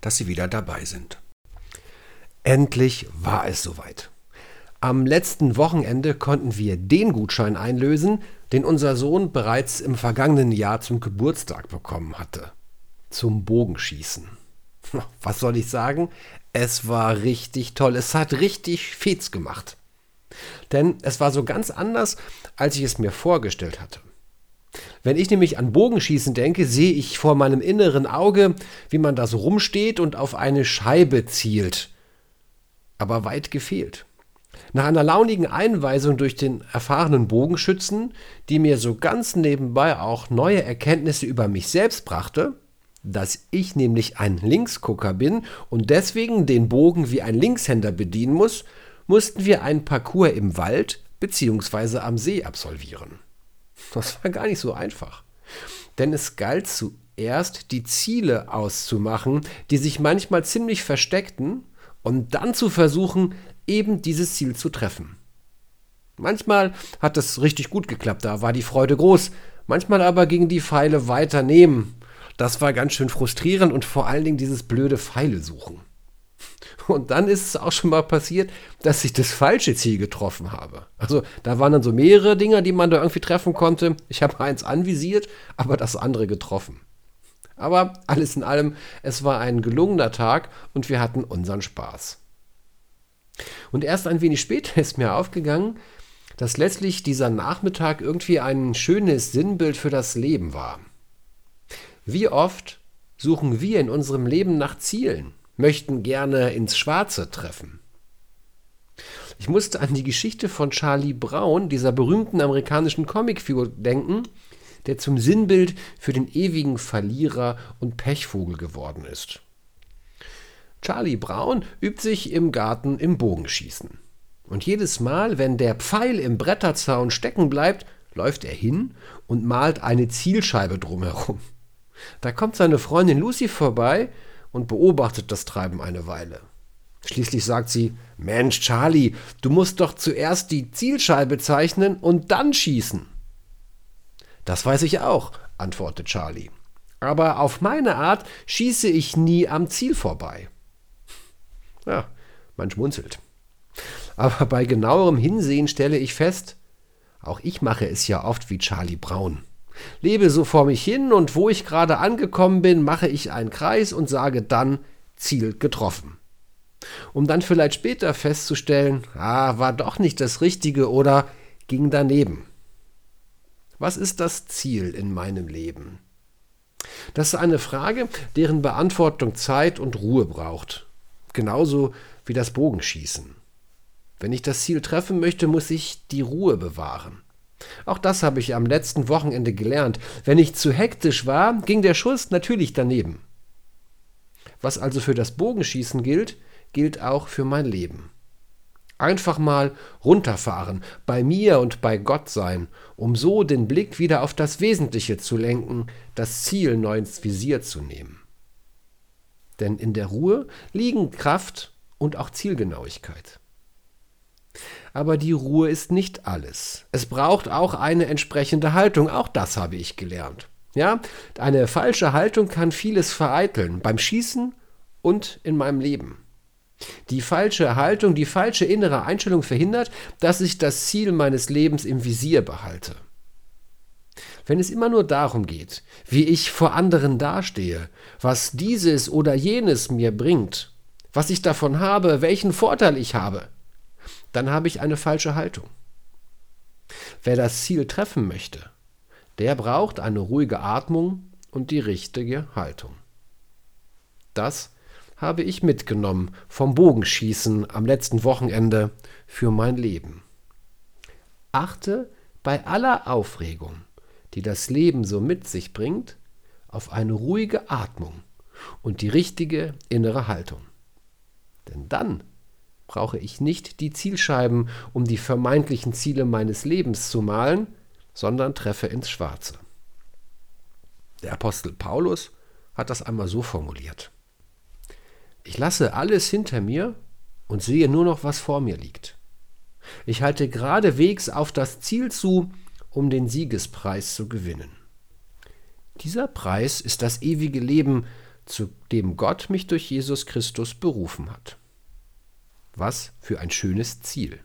dass Sie wieder dabei sind. Endlich war es soweit. Am letzten Wochenende konnten wir den Gutschein einlösen, den unser Sohn bereits im vergangenen Jahr zum Geburtstag bekommen hatte. Zum Bogenschießen. Was soll ich sagen? Es war richtig toll. Es hat richtig Fetz gemacht. Denn es war so ganz anders, als ich es mir vorgestellt hatte. Wenn ich nämlich an Bogenschießen denke, sehe ich vor meinem inneren Auge, wie man da so rumsteht und auf eine Scheibe zielt. Aber weit gefehlt. Nach einer launigen Einweisung durch den erfahrenen Bogenschützen, die mir so ganz nebenbei auch neue Erkenntnisse über mich selbst brachte, dass ich nämlich ein Linksgucker bin und deswegen den Bogen wie ein Linkshänder bedienen muss, mussten wir einen Parcours im Wald bzw. am See absolvieren. Das war gar nicht so einfach. Denn es galt zuerst, die Ziele auszumachen, die sich manchmal ziemlich versteckten, und dann zu versuchen, eben dieses Ziel zu treffen. Manchmal hat es richtig gut geklappt, da war die Freude groß, manchmal aber gingen die Pfeile weiter neben. Das war ganz schön frustrierend und vor allen Dingen dieses blöde Pfeile suchen. Und dann ist es auch schon mal passiert, dass ich das falsche Ziel getroffen habe. Also da waren dann so mehrere Dinger, die man da irgendwie treffen konnte. Ich habe eins anvisiert, aber das andere getroffen. Aber alles in allem, es war ein gelungener Tag und wir hatten unseren Spaß. Und erst ein wenig später ist mir aufgegangen, dass letztlich dieser Nachmittag irgendwie ein schönes Sinnbild für das Leben war. Wie oft suchen wir in unserem Leben nach Zielen? Möchten gerne ins Schwarze treffen. Ich musste an die Geschichte von Charlie Brown, dieser berühmten amerikanischen Comicfigur, denken, der zum Sinnbild für den ewigen Verlierer und Pechvogel geworden ist. Charlie Brown übt sich im Garten im Bogenschießen. Und jedes Mal, wenn der Pfeil im Bretterzaun stecken bleibt, läuft er hin und malt eine Zielscheibe drumherum. Da kommt seine Freundin Lucy vorbei und beobachtet das Treiben eine Weile. Schließlich sagt sie, Mensch, Charlie, du musst doch zuerst die Zielscheibe zeichnen und dann schießen. Das weiß ich auch, antwortet Charlie. Aber auf meine Art schieße ich nie am Ziel vorbei. Ja, man schmunzelt. Aber bei genauerem Hinsehen stelle ich fest, auch ich mache es ja oft wie Charlie Brown lebe so vor mich hin und wo ich gerade angekommen bin, mache ich einen Kreis und sage dann Ziel getroffen. Um dann vielleicht später festzustellen, ah, war doch nicht das Richtige oder ging daneben. Was ist das Ziel in meinem Leben? Das ist eine Frage, deren Beantwortung Zeit und Ruhe braucht. Genauso wie das Bogenschießen. Wenn ich das Ziel treffen möchte, muss ich die Ruhe bewahren. Auch das habe ich am letzten Wochenende gelernt. Wenn ich zu hektisch war, ging der Schuss natürlich daneben. Was also für das Bogenschießen gilt, gilt auch für mein Leben. Einfach mal runterfahren, bei mir und bei Gott sein, um so den Blick wieder auf das Wesentliche zu lenken, das Ziel neu ins Visier zu nehmen. Denn in der Ruhe liegen Kraft und auch Zielgenauigkeit. Aber die Ruhe ist nicht alles. Es braucht auch eine entsprechende Haltung. Auch das habe ich gelernt. Ja, eine falsche Haltung kann vieles vereiteln, beim Schießen und in meinem Leben. Die falsche Haltung, die falsche innere Einstellung verhindert, dass ich das Ziel meines Lebens im Visier behalte. Wenn es immer nur darum geht, wie ich vor anderen dastehe, was dieses oder jenes mir bringt, was ich davon habe, welchen Vorteil ich habe, dann habe ich eine falsche Haltung. Wer das Ziel treffen möchte, der braucht eine ruhige Atmung und die richtige Haltung. Das habe ich mitgenommen vom Bogenschießen am letzten Wochenende für mein Leben. Achte bei aller Aufregung, die das Leben so mit sich bringt, auf eine ruhige Atmung und die richtige innere Haltung. Denn dann brauche ich nicht die Zielscheiben, um die vermeintlichen Ziele meines Lebens zu malen, sondern treffe ins Schwarze. Der Apostel Paulus hat das einmal so formuliert. Ich lasse alles hinter mir und sehe nur noch, was vor mir liegt. Ich halte geradewegs auf das Ziel zu, um den Siegespreis zu gewinnen. Dieser Preis ist das ewige Leben, zu dem Gott mich durch Jesus Christus berufen hat. Was für ein schönes Ziel.